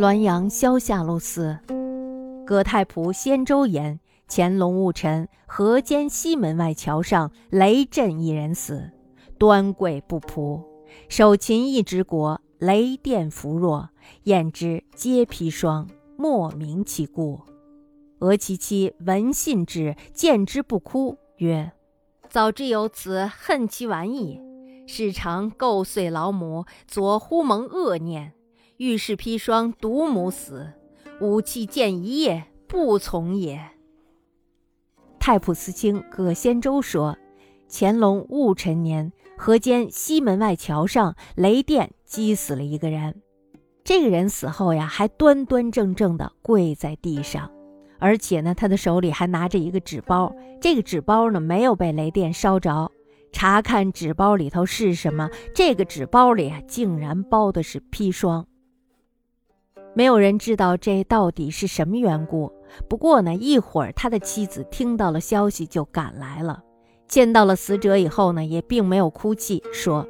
滦阳萧下路寺，葛太仆先周言：乾隆戊辰，河间西门外桥上雷震一人死，端贵不仆，守秦邑之国，雷电弗若，验之皆砒霜，莫名其故。俄其妻闻信之，见之不哭，曰：“早知有此，恨其晚矣。时常构碎老母，左忽蒙恶念。”遇事砒霜，独母死，武器见一夜，不从也。太仆司卿葛先周说：乾隆戊辰年，河间西门外桥上雷电击死了一个人。这个人死后呀，还端端正正的跪在地上，而且呢，他的手里还拿着一个纸包。这个纸包呢，没有被雷电烧着。查看纸包里头是什么？这个纸包里啊，竟然包的是砒霜。没有人知道这到底是什么缘故。不过呢，一会儿他的妻子听到了消息就赶来了，见到了死者以后呢，也并没有哭泣，说：“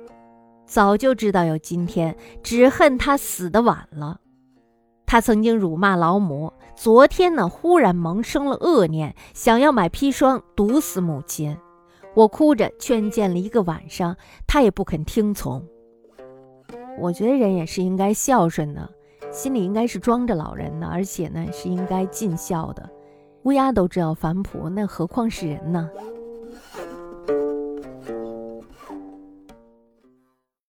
早就知道有今天，只恨他死的晚了。他曾经辱骂老母，昨天呢，忽然萌生了恶念，想要买砒霜毒死母亲。我哭着劝谏了一个晚上，他也不肯听从。我觉得人也是应该孝顺的。”心里应该是装着老人的，而且呢是应该尽孝的。乌鸦都知道反哺，那何况是人呢？